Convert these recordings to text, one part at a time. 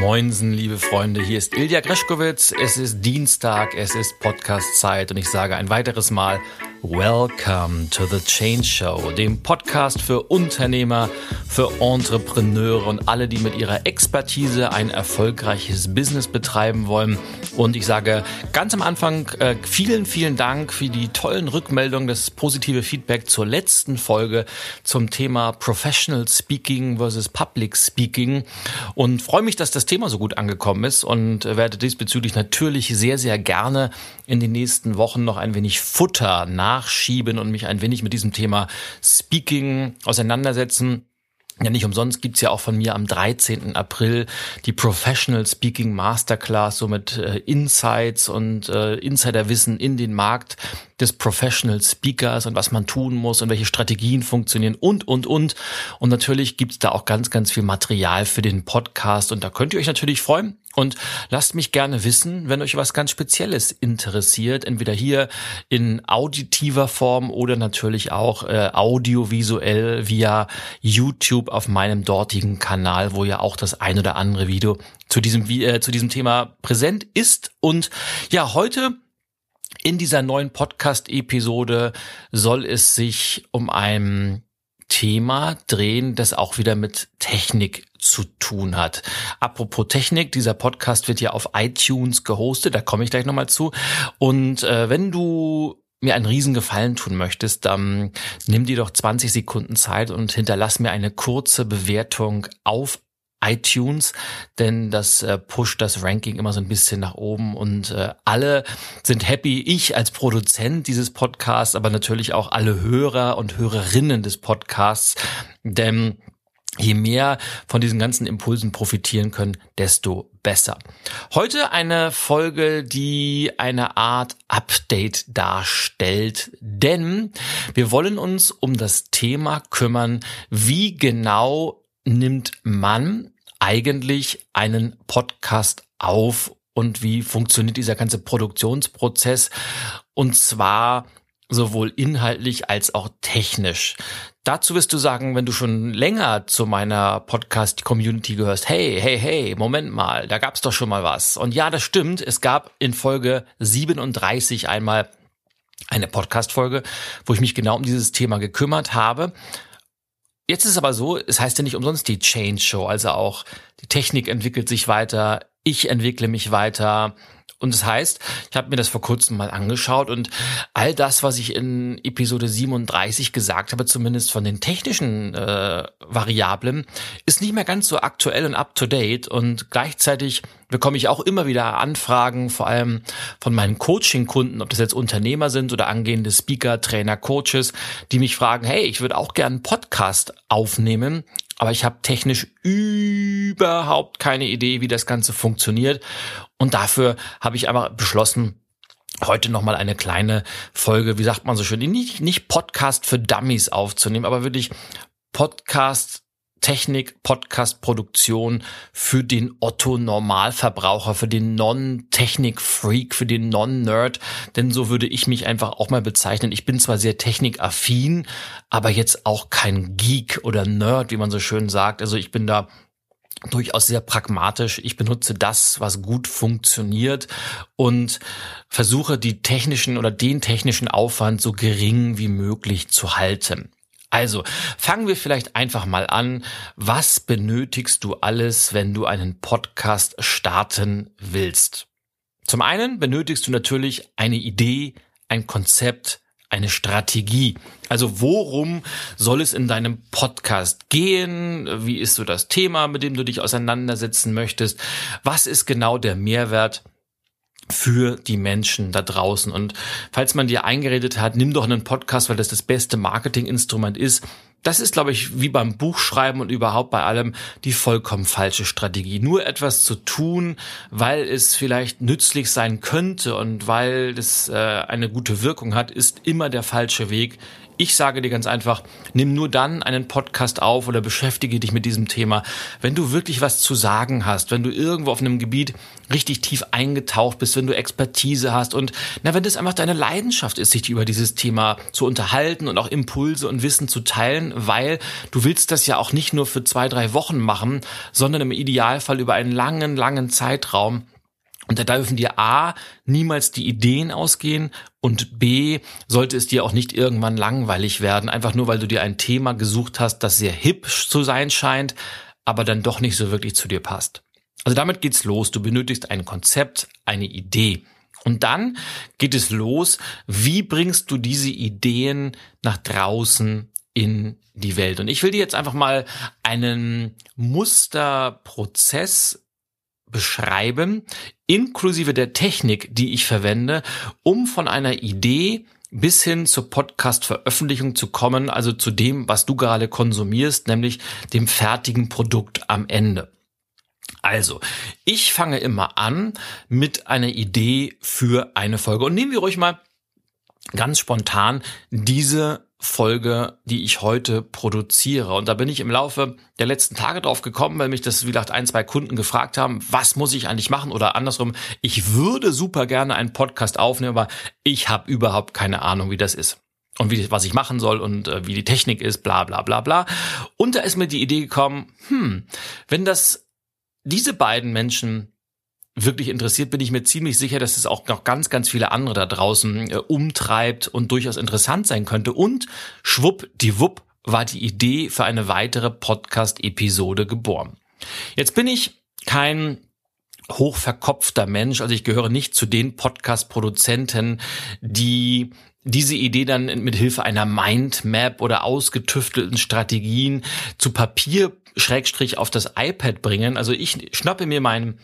Moinsen, liebe Freunde, hier ist Ilja Greschkowitz. Es ist Dienstag, es ist Podcast-Zeit und ich sage ein weiteres Mal Welcome to the Change Show, dem Podcast für Unternehmer, für Entrepreneure und alle, die mit ihrer Expertise ein erfolgreiches Business betreiben wollen. Und ich sage ganz am Anfang äh, vielen, vielen Dank für die tollen Rückmeldungen, das positive Feedback zur letzten Folge zum Thema Professional Speaking versus Public Speaking und freue mich, dass das Thema so gut angekommen ist und werde diesbezüglich natürlich sehr, sehr gerne in den nächsten Wochen noch ein wenig Futter nach nachschieben und mich ein wenig mit diesem Thema Speaking auseinandersetzen. Ja, nicht umsonst gibt's ja auch von mir am 13. April die Professional Speaking Masterclass, so mit äh, Insights und äh, Insiderwissen in den Markt des Professional Speakers und was man tun muss und welche Strategien funktionieren und, und, und. Und natürlich gibt's da auch ganz, ganz viel Material für den Podcast und da könnt ihr euch natürlich freuen. Und lasst mich gerne wissen, wenn euch was ganz Spezielles interessiert, entweder hier in auditiver Form oder natürlich auch äh, audiovisuell via YouTube auf meinem dortigen Kanal, wo ja auch das ein oder andere Video zu diesem äh, zu diesem Thema präsent ist. Und ja, heute in dieser neuen Podcast-Episode soll es sich um ein Thema drehen, das auch wieder mit Technik zu tun hat. Apropos Technik, dieser Podcast wird ja auf iTunes gehostet, da komme ich gleich nochmal zu. Und äh, wenn du mir einen Riesengefallen tun möchtest, dann nimm dir doch 20 Sekunden Zeit und hinterlass mir eine kurze Bewertung auf iTunes, denn das äh, pusht das Ranking immer so ein bisschen nach oben und äh, alle sind happy. Ich als Produzent dieses Podcasts, aber natürlich auch alle Hörer und Hörerinnen des Podcasts, denn je mehr von diesen ganzen Impulsen profitieren können, desto besser. Heute eine Folge, die eine Art Update darstellt, denn wir wollen uns um das Thema kümmern, wie genau nimmt man eigentlich einen Podcast auf und wie funktioniert dieser ganze Produktionsprozess und zwar sowohl inhaltlich als auch technisch. Dazu wirst du sagen, wenn du schon länger zu meiner Podcast-Community gehörst, hey, hey, hey, Moment mal, da gab's doch schon mal was. Und ja, das stimmt, es gab in Folge 37 einmal eine Podcast-Folge, wo ich mich genau um dieses Thema gekümmert habe. Jetzt ist es aber so, es heißt ja nicht umsonst die Change Show, also auch die Technik entwickelt sich weiter, ich entwickle mich weiter, und das heißt, ich habe mir das vor kurzem mal angeschaut und all das, was ich in Episode 37 gesagt habe, zumindest von den technischen äh, Variablen, ist nicht mehr ganz so aktuell und up-to-date. Und gleichzeitig bekomme ich auch immer wieder Anfragen, vor allem von meinen Coaching-Kunden, ob das jetzt Unternehmer sind oder angehende Speaker, Trainer, Coaches, die mich fragen, hey, ich würde auch gerne einen Podcast aufnehmen, aber ich habe technisch überhaupt keine Idee, wie das Ganze funktioniert. Und dafür habe ich aber beschlossen, heute nochmal eine kleine Folge, wie sagt man so schön, nicht, nicht Podcast für Dummies aufzunehmen, aber wirklich Podcast Technik, Podcast-Produktion für den Otto-Normalverbraucher, für den Non-Technik-Freak, für den Non-Nerd. Denn so würde ich mich einfach auch mal bezeichnen. Ich bin zwar sehr technikaffin, aber jetzt auch kein Geek oder Nerd, wie man so schön sagt. Also ich bin da durchaus sehr pragmatisch. Ich benutze das, was gut funktioniert und versuche die technischen oder den technischen Aufwand so gering wie möglich zu halten. Also, fangen wir vielleicht einfach mal an. Was benötigst du alles, wenn du einen Podcast starten willst? Zum einen benötigst du natürlich eine Idee, ein Konzept, eine Strategie. Also worum soll es in deinem Podcast gehen? Wie ist so das Thema, mit dem du dich auseinandersetzen möchtest? Was ist genau der Mehrwert? Für die Menschen da draußen. Und falls man dir eingeredet hat, nimm doch einen Podcast, weil das das beste Marketinginstrument ist. Das ist, glaube ich, wie beim Buchschreiben und überhaupt bei allem die vollkommen falsche Strategie. Nur etwas zu tun, weil es vielleicht nützlich sein könnte und weil es äh, eine gute Wirkung hat, ist immer der falsche Weg Ich sage dir ganz einfach, nimm nur dann einen Podcast auf oder beschäftige dich mit diesem Thema, wenn du wirklich was zu sagen hast, wenn du irgendwo auf einem Gebiet richtig tief eingetaucht bist, wenn du Expertise hast und na, wenn das einfach deine Leidenschaft ist, sich über dieses Thema zu unterhalten und auch Impulse und Wissen zu teilen, weil du willst das ja auch nicht nur für zwei, drei Wochen machen, sondern im Idealfall über einen langen, langen Zeitraum. Und da dürfen dir A, niemals die Ideen ausgehen und B, sollte es dir auch nicht irgendwann langweilig werden, einfach nur weil du dir ein Thema gesucht hast, das sehr hip zu sein scheint, aber dann doch nicht so wirklich zu dir passt. Also damit geht's los. Du benötigst ein Konzept, eine Idee. Und dann geht es los. Wie bringst du diese Ideen nach draußen in die Welt? Und ich will dir jetzt einfach mal einen Musterprozess beschreiben, inklusive der Technik, die ich verwende, um von einer Idee bis hin zur Podcast-Veröffentlichung zu kommen, also zu dem, was du gerade konsumierst, nämlich dem fertigen Produkt am Ende. Also, ich fange immer an mit einer Idee für eine Folge. Und nehmen wir ruhig mal ganz spontan diese Folge, die ich heute produziere. Und da bin ich im Laufe der letzten Tage drauf gekommen, weil mich das, wie gesagt, ein, zwei Kunden gefragt haben, was muss ich eigentlich machen? Oder andersrum, ich würde super gerne einen Podcast aufnehmen, aber ich habe überhaupt keine Ahnung, wie das ist. Und wie, was ich machen soll und äh, wie die Technik ist, bla bla bla bla. Und da ist mir die Idee gekommen, hm, wenn das diese beiden Menschen wirklich interessiert, bin ich mir ziemlich sicher, dass es auch noch ganz, ganz viele andere da draußen äh, umtreibt und durchaus interessant sein könnte. Und schwuppdiwupp war die Idee für eine weitere Podcast-Episode geboren. Jetzt bin ich kein hochverkopfter Mensch, also ich gehöre nicht zu den Podcast-Produzenten, die diese Idee dann mit Hilfe einer Mindmap oder ausgetüftelten Strategien zu Papier Schrägstrich auf das iPad bringen. Also ich schnappe mir mein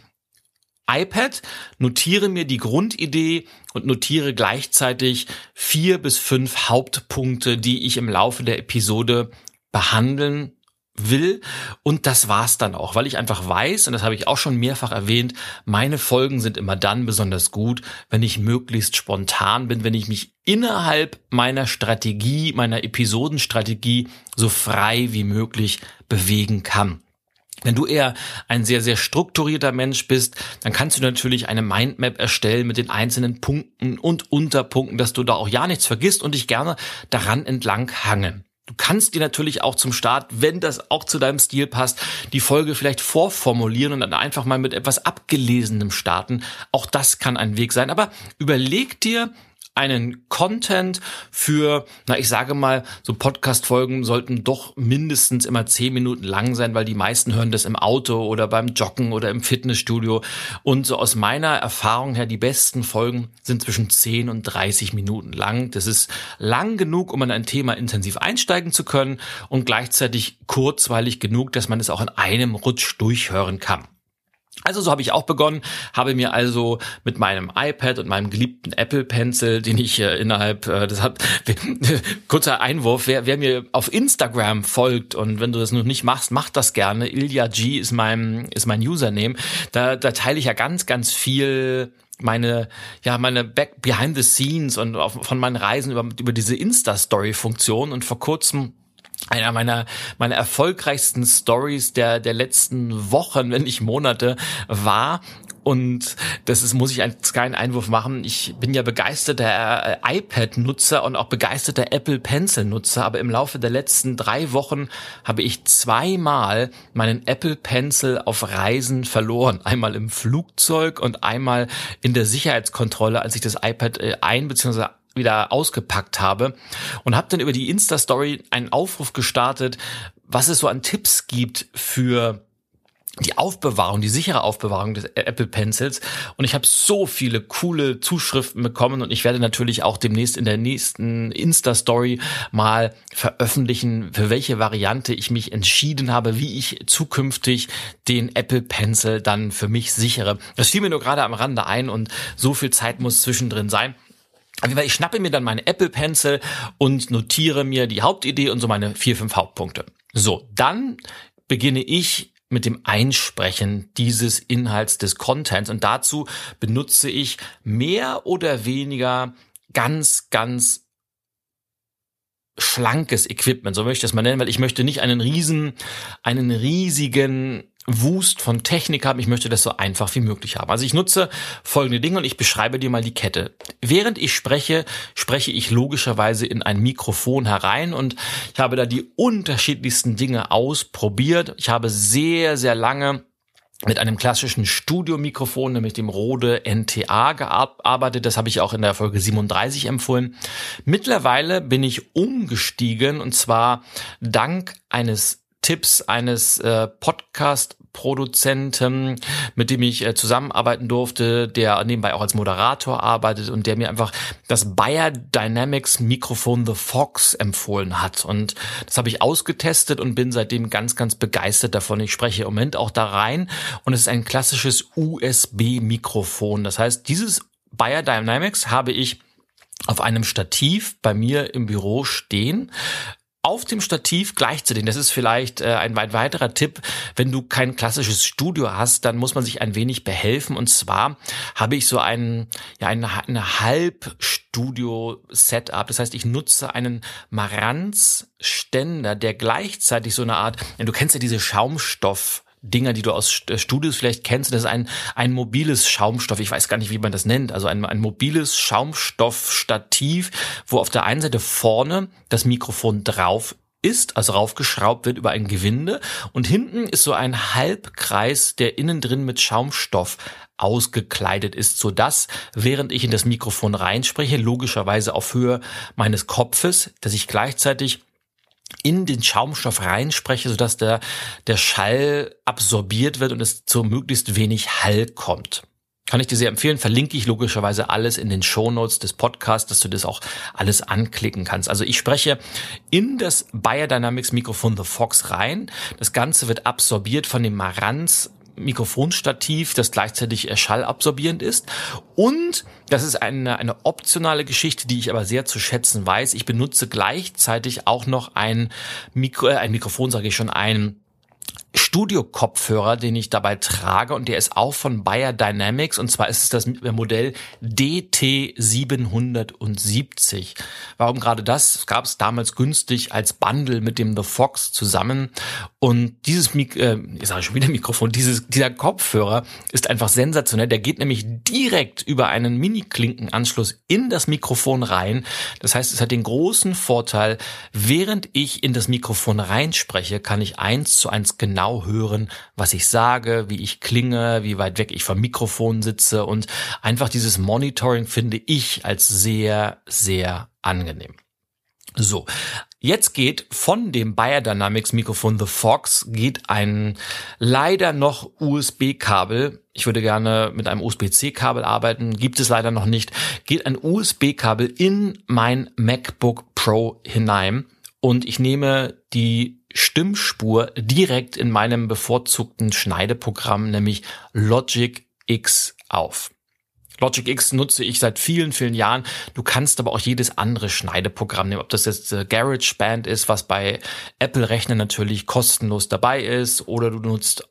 iPad, notiere mir die Grundidee und notiere gleichzeitig vier bis fünf Hauptpunkte, die ich im Laufe der Episode behandeln will. Und das war's dann auch, weil ich einfach weiß, und das habe ich auch schon mehrfach erwähnt, meine Folgen sind immer dann besonders gut, wenn ich möglichst spontan bin, wenn ich mich innerhalb meiner Strategie, meiner Episodenstrategie so frei wie möglich bewegen kann. Wenn du eher ein sehr, sehr strukturierter Mensch bist, dann kannst du natürlich eine Mindmap erstellen mit den einzelnen Punkten und Unterpunkten, dass du da auch ja nichts vergisst und dich gerne daran entlang hangen. Du kannst dir natürlich auch zum Start, wenn das auch zu deinem Stil passt, die Folge vielleicht vorformulieren und dann einfach mal mit etwas Abgelesenem starten. Auch das kann ein Weg sein. Aber überleg dir, einen Content für, na ich sage mal, so Podcast-Folgen sollten doch mindestens immer zehn Minuten lang sein, weil die meisten hören das im Auto oder beim Joggen oder im Fitnessstudio. Und so aus meiner Erfahrung her, die besten Folgen sind zwischen zehn und 30 Minuten lang. Das ist lang genug, um in ein Thema intensiv einsteigen zu können und gleichzeitig kurzweilig genug, dass man es auch in einem Rutsch durchhören kann. Also so habe ich auch begonnen, habe mir also mit meinem iPad und meinem geliebten Apple Pencil, den ich äh, innerhalb, äh, das hat kurzer Einwurf, wer, wer mir auf Instagram folgt und wenn du das noch nicht machst, mach das gerne. Ilya G ist mein ist mein Username. Da, da teile ich ja ganz ganz viel meine ja meine Back behind the scenes und auf, von meinen Reisen über über diese Insta Story Funktion und vor kurzem einer meiner, meiner erfolgreichsten Stories der, der letzten Wochen, wenn nicht Monate war. Und das ist, muss ich als kleinen Einwurf machen. Ich bin ja begeisterter äh, iPad-Nutzer und auch begeisterter Apple Pencil-Nutzer. Aber im Laufe der letzten drei Wochen habe ich zweimal meinen Apple Pencil auf Reisen verloren. Einmal im Flugzeug und einmal in der Sicherheitskontrolle, als ich das iPad äh, ein- bzw wieder ausgepackt habe und habe dann über die Insta-Story einen Aufruf gestartet, was es so an Tipps gibt für die Aufbewahrung, die sichere Aufbewahrung des Apple Pencils. Und ich habe so viele coole Zuschriften bekommen und ich werde natürlich auch demnächst in der nächsten Insta-Story mal veröffentlichen, für welche Variante ich mich entschieden habe, wie ich zukünftig den Apple Pencil dann für mich sichere. Das fiel mir nur gerade am Rande ein und so viel Zeit muss zwischendrin sein. Ich schnappe mir dann meine Apple Pencil und notiere mir die Hauptidee und so meine vier, fünf Hauptpunkte. So, dann beginne ich mit dem Einsprechen dieses Inhalts des Contents und dazu benutze ich mehr oder weniger ganz, ganz schlankes Equipment, so möchte ich das mal nennen, weil ich möchte nicht einen riesen, einen riesigen Wust von Technik haben. Ich möchte das so einfach wie möglich haben. Also ich nutze folgende Dinge und ich beschreibe dir mal die Kette. Während ich spreche, spreche ich logischerweise in ein Mikrofon herein und ich habe da die unterschiedlichsten Dinge ausprobiert. Ich habe sehr, sehr lange mit einem klassischen Studiomikrofon, nämlich dem Rode NTA gearbeitet. Das habe ich auch in der Folge 37 empfohlen. Mittlerweile bin ich umgestiegen und zwar dank eines Tipps eines äh, Podcast-Produzenten, mit dem ich äh, zusammenarbeiten durfte, der nebenbei auch als Moderator arbeitet und der mir einfach das Bayer Dynamics Mikrofon The Fox empfohlen hat. Und das habe ich ausgetestet und bin seitdem ganz, ganz begeistert davon. Ich spreche im Moment auch da rein und es ist ein klassisches USB-Mikrofon. Das heißt, dieses Bayer Dynamics habe ich auf einem Stativ bei mir im Büro stehen auf dem Stativ gleichzeitig. Das ist vielleicht äh, ein weit weiterer Tipp. Wenn du kein klassisches Studio hast, dann muss man sich ein wenig behelfen. Und zwar habe ich so ein, ja, eine, eine Halbstudio-Setup. Das heißt, ich nutze einen Maranz-Ständer, der gleichzeitig so eine Art, ja, du kennst ja diese Schaumstoff- Dinger, die du aus äh, Studios vielleicht kennst. Das ist ein, ein mobiles Schaumstoff. Ich weiß gar nicht, wie man das nennt. Also ein, ein mobiles Schaumstoffstativ, wo auf der einen Seite vorne das Mikrofon drauf ist, also raufgeschraubt wird über ein Gewinde und hinten ist so ein Halbkreis, der innen drin mit Schaumstoff ausgekleidet ist, so dass während ich in das Mikrofon reinspreche, logischerweise auf Höhe meines Kopfes, dass ich gleichzeitig in den Schaumstoff reinspreche, sodass der, der Schall absorbiert wird und es zu möglichst wenig Hall kommt. Kann ich dir sehr empfehlen, verlinke ich logischerweise alles in den Shownotes des Podcasts, dass du das auch alles anklicken kannst. Also ich spreche in das Biodynamics Mikrofon The Fox rein. Das Ganze wird absorbiert von dem Marantz Mikrofonstativ, das gleichzeitig schallabsorbierend ist. Und das ist eine, eine optionale Geschichte, die ich aber sehr zu schätzen weiß. Ich benutze gleichzeitig auch noch ein Mikro, äh, ein Mikrofon, sage ich schon, ein Studio-Kopfhörer, den ich dabei trage und der ist auch von Bayer Dynamics und zwar ist es das Modell DT770. Warum gerade das? Gab es damals günstig als Bundle mit dem The Fox zusammen und dieses Mik äh, ich sage schon wieder Mikrofon, dieses dieser Kopfhörer ist einfach sensationell. Der geht nämlich direkt über einen Mini-Klinkenanschluss in das Mikrofon rein. Das heißt, es hat den großen Vorteil, während ich in das Mikrofon reinspreche, kann ich eins zu eins genau hören, was ich sage, wie ich klinge, wie weit weg ich vom Mikrofon sitze und einfach dieses Monitoring finde ich als sehr, sehr angenehm. So, jetzt geht von dem Biodynamics Mikrofon The Fox geht ein leider noch USB-Kabel. Ich würde gerne mit einem USB-C-Kabel arbeiten, gibt es leider noch nicht. Geht ein USB-Kabel in mein MacBook Pro hinein und ich nehme die Stimmspur direkt in meinem bevorzugten Schneideprogramm, nämlich Logic X auf. Logic X nutze ich seit vielen, vielen Jahren. Du kannst aber auch jedes andere Schneideprogramm nehmen, ob das jetzt äh, GarageBand ist, was bei Apple-Rechnern natürlich kostenlos dabei ist, oder du nutzt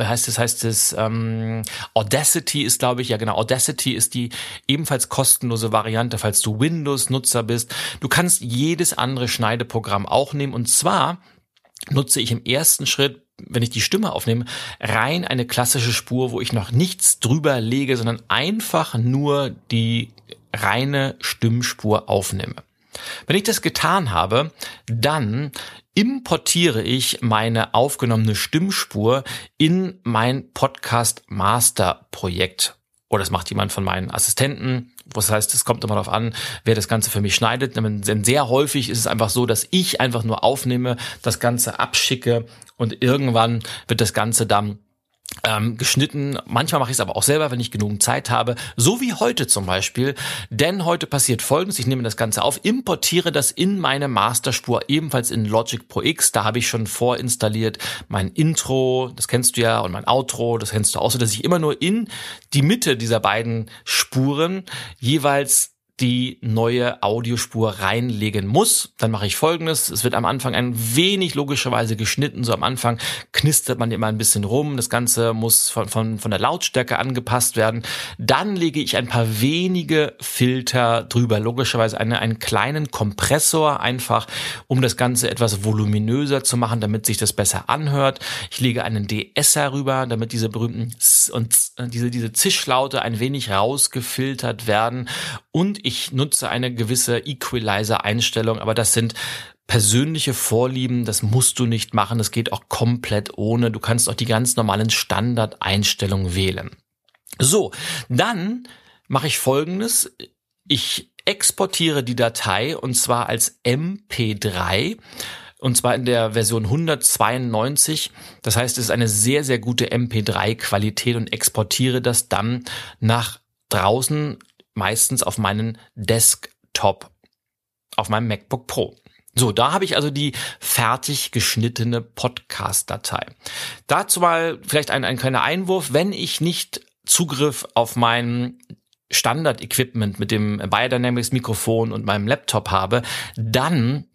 heißt es, heißt es, ähm, Audacity ist, glaube ich, ja genau, Audacity ist die ebenfalls kostenlose Variante, falls du Windows-Nutzer bist. Du kannst jedes andere Schneideprogramm auch nehmen und zwar nutze ich im ersten Schritt, wenn ich die Stimme aufnehme, rein eine klassische Spur, wo ich noch nichts drüber lege, sondern einfach nur die reine Stimmspur aufnehme. Wenn ich das getan habe, dann importiere ich meine aufgenommene Stimmspur in mein Podcast Master Projekt. Oder das macht jemand von meinen Assistenten. Das heißt, es kommt immer darauf an, wer das Ganze für mich schneidet. Denn sehr häufig ist es einfach so, dass ich einfach nur aufnehme, das Ganze abschicke und irgendwann wird das Ganze dann ähm, geschnitten. Manchmal mache ich es aber auch selber, wenn ich genug Zeit habe. So wie heute zum Beispiel. Denn heute passiert folgendes. Ich nehme das Ganze auf, importiere das in meine Masterspur, ebenfalls in Logic Pro X. Da habe ich schon vorinstalliert mein Intro, das kennst du ja, und mein Outro, das kennst du auch so, dass ich immer nur in die Mitte dieser beiden Spuren jeweils die neue Audiospur reinlegen muss, dann mache ich folgendes. Es wird am Anfang ein wenig logischerweise geschnitten. So am Anfang knistert man immer ein bisschen rum. Das Ganze muss von, von, von der Lautstärke angepasst werden. Dann lege ich ein paar wenige Filter drüber. Logischerweise eine, einen kleinen Kompressor einfach, um das Ganze etwas voluminöser zu machen, damit sich das besser anhört. Ich lege einen DSer rüber, damit diese berühmten S und äh, diese, diese Zischlaute ein wenig rausgefiltert werden. Und ich nutze eine gewisse Equalizer-Einstellung, aber das sind persönliche Vorlieben, das musst du nicht machen, das geht auch komplett ohne. Du kannst auch die ganz normalen Standardeinstellungen wählen. So, dann mache ich folgendes. Ich exportiere die Datei und zwar als MP3 und zwar in der Version 192. Das heißt, es ist eine sehr, sehr gute MP3-Qualität und exportiere das dann nach draußen meistens auf meinen Desktop, auf meinem MacBook Pro. So, da habe ich also die fertig geschnittene Podcast-Datei. Dazu mal vielleicht ein, ein kleiner Einwurf. Wenn ich nicht Zugriff auf mein Standard-Equipment mit dem Biodynamics Mikrofon und meinem Laptop habe, dann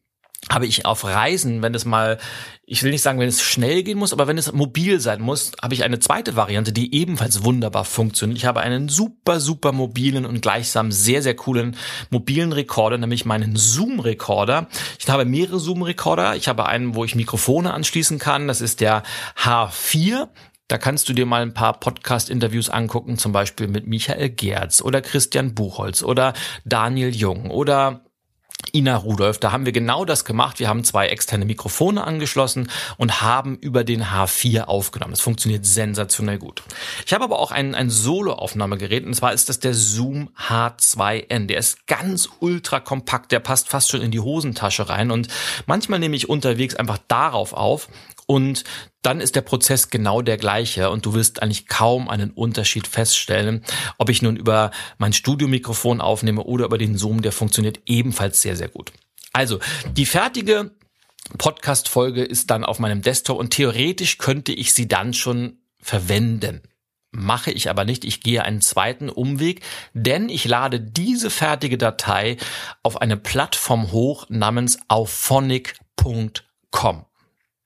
habe ich auf Reisen, wenn es mal, ich will nicht sagen, wenn es schnell gehen muss, aber wenn es mobil sein muss, habe ich eine zweite Variante, die ebenfalls wunderbar funktioniert. Ich habe einen super, super mobilen und gleichsam sehr, sehr coolen mobilen Rekorder, nämlich meinen Zoom-Rekorder. Ich habe mehrere Zoom-Rekorder. Ich habe einen, wo ich Mikrofone anschließen kann. Das ist der H4. Da kannst du dir mal ein paar Podcast-Interviews angucken, zum Beispiel mit Michael Gerz oder Christian Buchholz oder Daniel Jung oder Ina Rudolf, da haben wir genau das gemacht. Wir haben zwei externe Mikrofone angeschlossen und haben über den H4 aufgenommen. Das funktioniert sensationell gut. Ich habe aber auch ein, ein Solo-Aufnahmegerät und zwar ist das der Zoom H2N. Der ist ganz ultra kompakt, der passt fast schon in die Hosentasche rein und manchmal nehme ich unterwegs einfach darauf auf und dann ist der Prozess genau der gleiche und du wirst eigentlich kaum einen Unterschied feststellen, ob ich nun über mein Studiomikrofon aufnehme oder über den Zoom, der funktioniert ebenfalls sehr, sehr gut. Also, die fertige Podcast-Folge ist dann auf meinem Desktop und theoretisch könnte ich sie dann schon verwenden. Mache ich aber nicht. Ich gehe einen zweiten Umweg, denn ich lade diese fertige Datei auf eine Plattform hoch namens auphonic.com.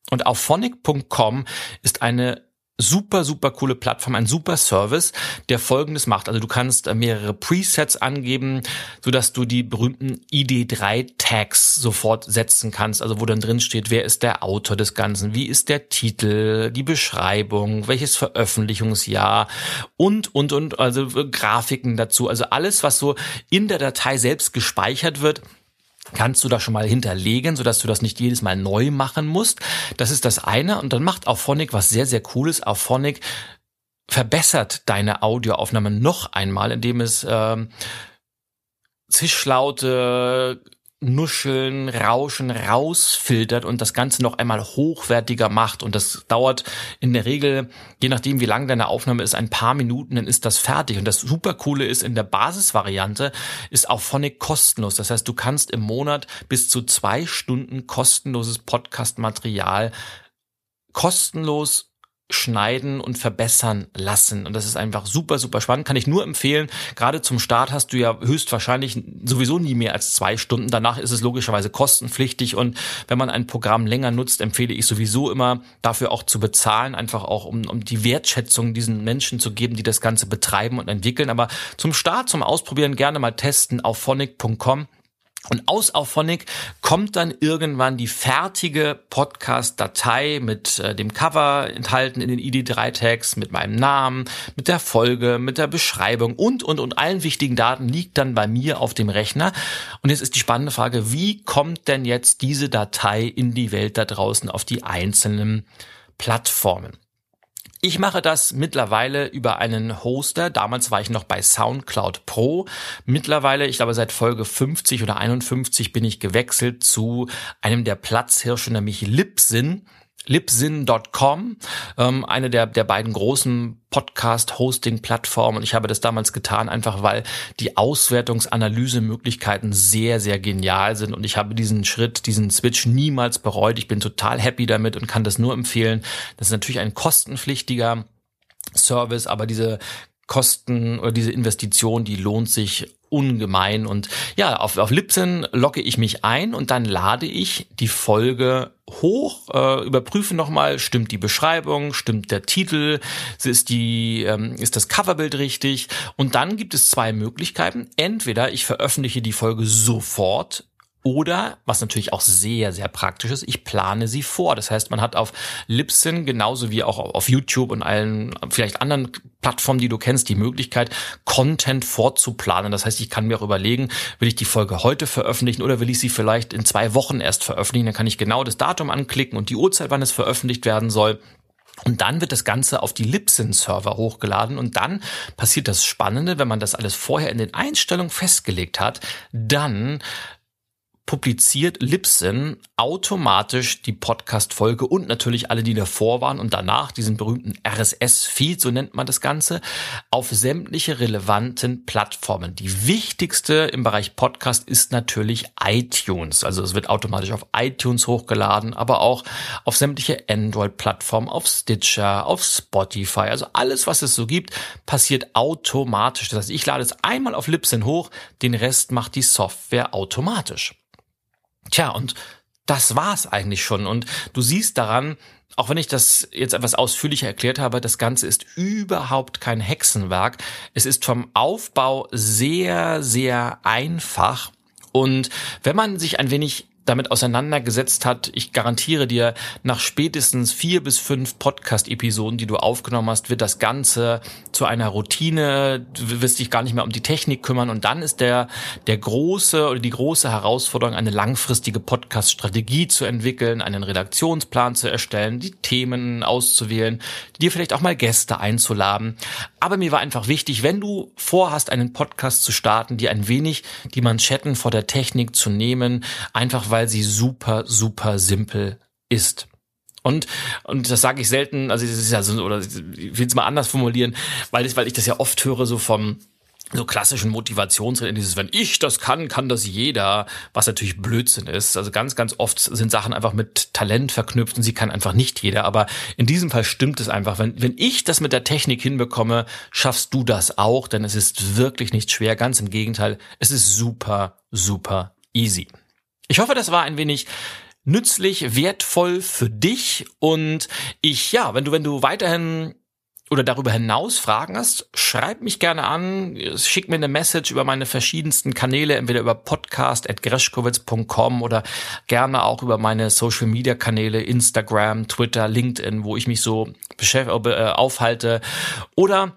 Und auf phonic.com ist eine super, super coole Plattform, ein super Service, der folgendes macht. Also du kannst äh, mehrere Presets angeben, so dass du die berühmten ID3 Tags sofort setzen kannst. Also wo dann drin steht, wer ist der Autor des Ganzen, wie ist der Titel, die Beschreibung, welches Veröffentlichungsjahr und, und, und, also Grafiken dazu. Also alles, was so in der Datei selbst gespeichert wird, kannst du da schon mal hinterlegen, sodass du das nicht jedes Mal neu machen musst. Das ist das eine. Und dann macht Auphonic was sehr, sehr Cooles. Auphonic verbessert deine Audioaufnahme noch einmal, indem es ähm, Zischlaute, Nuscheln, Rauschen rausfiltert und das Ganze noch einmal hochwertiger macht. Und das dauert in der Regel, je nachdem wie lang deine Aufnahme ist, ein paar Minuten, dann ist das fertig. Und das super coole ist, in der Basisvariante ist auch Phonic kostenlos. Das heißt, du kannst im Monat bis zu zwei Stunden kostenloses Podcast-Material kostenlos schneiden und verbessern lassen. Und das ist einfach super, super spannend. Kann ich nur empfehlen. Gerade zum Start hast du ja höchstwahrscheinlich sowieso nie mehr als zwei Stunden. Danach ist es logischerweise kostenpflichtig. Und wenn man ein Programm länger nutzt, empfehle ich sowieso immer, dafür auch zu bezahlen. Einfach auch, um, um die Wertschätzung diesen Menschen zu geben, die das Ganze betreiben und entwickeln. Aber zum Start, zum Ausprobieren gerne mal testen auf phonic.com. Und aus Auphonic kommt dann irgendwann die fertige Podcast-Datei mit äh, dem Cover enthalten in den ID3-Tags, mit meinem Namen, mit der Folge, mit der Beschreibung und, und, und allen wichtigen Daten liegt dann bei mir auf dem Rechner. Und jetzt ist die spannende Frage, wie kommt denn jetzt diese Datei in die Welt da draußen auf die einzelnen Plattformen? Ich mache das mittlerweile über einen Hoster. Damals war ich noch bei SoundCloud Pro. Mittlerweile, ich glaube seit Folge 50 oder 51 bin ich gewechselt zu einem der Platzhirsche, nämlich Libsyn libsyn.com, ähm, eine der, der beiden großen Podcast-Hosting-Plattformen. Und ich habe das damals getan, einfach weil die Auswertungsanalysemöglichkeiten sehr, sehr genial sind. Und ich habe diesen Schritt, diesen Switch niemals bereut. Ich bin total happy damit und kann das nur empfehlen. Das ist natürlich ein kostenpflichtiger Service, aber diese Kosten oder diese Investition, die lohnt sich ungemein. Und ja, auf, auf Libsyn logge ich mich ein und dann lade ich die Folge hoch, äh, überprüfe nochmal, stimmt die Beschreibung, stimmt der Titel, ist, die, ähm, ist das Coverbild richtig. Und dann gibt es zwei Möglichkeiten. Entweder ich veröffentliche die Folge sofort oder, was natürlich auch sehr, sehr praktisch ist, ich plane sie vor. Das heißt, man hat auf Libsyn genauso wie auch auf YouTube und allen vielleicht anderen Plattformen, die du kennst, die Möglichkeit, Content vorzuplanen. Das heißt, ich kann mir auch überlegen, will ich die Folge heute veröffentlichen oder will ich sie vielleicht in zwei Wochen erst veröffentlichen. Dann kann ich genau das Datum anklicken und die Uhrzeit, wann es veröffentlicht werden soll. Und dann wird das Ganze auf die Libsyn-Server hochgeladen und dann passiert das Spannende, wenn man das alles vorher in den Einstellungen festgelegt hat, dann publiziert Libsyn automatisch die Podcast-Folge und natürlich alle, die davor waren und danach, diesen berühmten RSS-Feed, so nennt man das Ganze, auf sämtliche relevanten Plattformen. Die wichtigste im Bereich Podcast ist natürlich iTunes. Also es wird automatisch auf iTunes hochgeladen, aber auch auf sämtliche Android-Plattformen, auf Stitcher, auf Spotify. Also alles, was es so gibt, passiert automatisch. Das heißt, ich lade es einmal auf Libsyn hoch, den Rest macht die Software automatisch. Tja, und das war's eigentlich schon. Und du siehst daran, auch wenn ich das jetzt etwas ausführlicher erklärt habe, das Ganze ist überhaupt kein Hexenwerk. Es ist vom Aufbau sehr, sehr einfach. Und wenn man sich ein wenig damit auseinandergesetzt hat, ich garantiere dir, nach spätestens vier bis fünf Podcast-Episoden, die du aufgenommen hast, wird das Ganze zu einer Routine. Du wirst dich gar nicht mehr um die Technik kümmern. Und dann ist der, der große oder die große Herausforderung, eine langfristige Podcast-Strategie zu entwickeln, einen Redaktionsplan zu erstellen, die Themen auszuwählen, dir vielleicht auch mal Gäste einzuladen. Aber mir war einfach wichtig, wenn du vorhast, einen Podcast zu starten, dir ein wenig die Manschetten vor der Technik zu nehmen, einfach weil sie super, super simpel ist. Und, und das sage ich selten, also das ist ja so, oder ich will es mal anders formulieren, weil ich, weil ich das ja oft höre, so vom so klassischen Motivationsreden, dieses, wenn ich das kann, kann das jeder, was natürlich Blödsinn ist. Also ganz, ganz oft sind Sachen einfach mit Talent verknüpft und sie kann einfach nicht jeder. Aber in diesem Fall stimmt es einfach. Wenn, wenn ich das mit der Technik hinbekomme, schaffst du das auch, denn es ist wirklich nicht schwer. Ganz im Gegenteil, es ist super, super easy. Ich hoffe, das war ein wenig nützlich, wertvoll für dich. Und ich, ja, wenn du, wenn du weiterhin oder darüber hinaus Fragen hast, schreib mich gerne an, schick mir eine Message über meine verschiedensten Kanäle, entweder über podcast.greschkowitz.com oder gerne auch über meine Social Media Kanäle, Instagram, Twitter, LinkedIn, wo ich mich so äh, aufhalte. Oder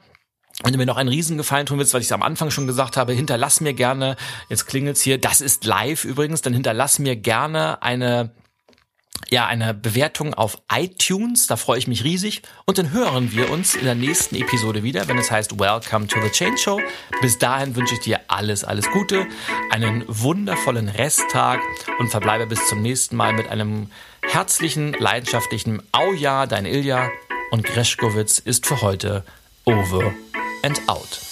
wenn du mir noch einen Riesengefallen tun willst, weil ich es am Anfang schon gesagt habe, hinterlass mir gerne, jetzt klingelt's hier, das ist live übrigens, dann hinterlass mir gerne eine ja, eine Bewertung auf iTunes, da freue ich mich riesig. Und dann hören wir uns in der nächsten Episode wieder, wenn es heißt Welcome to the Change Show. Bis dahin wünsche ich dir alles, alles Gute, einen wundervollen Resttag und verbleibe bis zum nächsten Mal mit einem herzlichen, leidenschaftlichen Au ja, dein Ilja und Greschkowitz ist für heute over and out.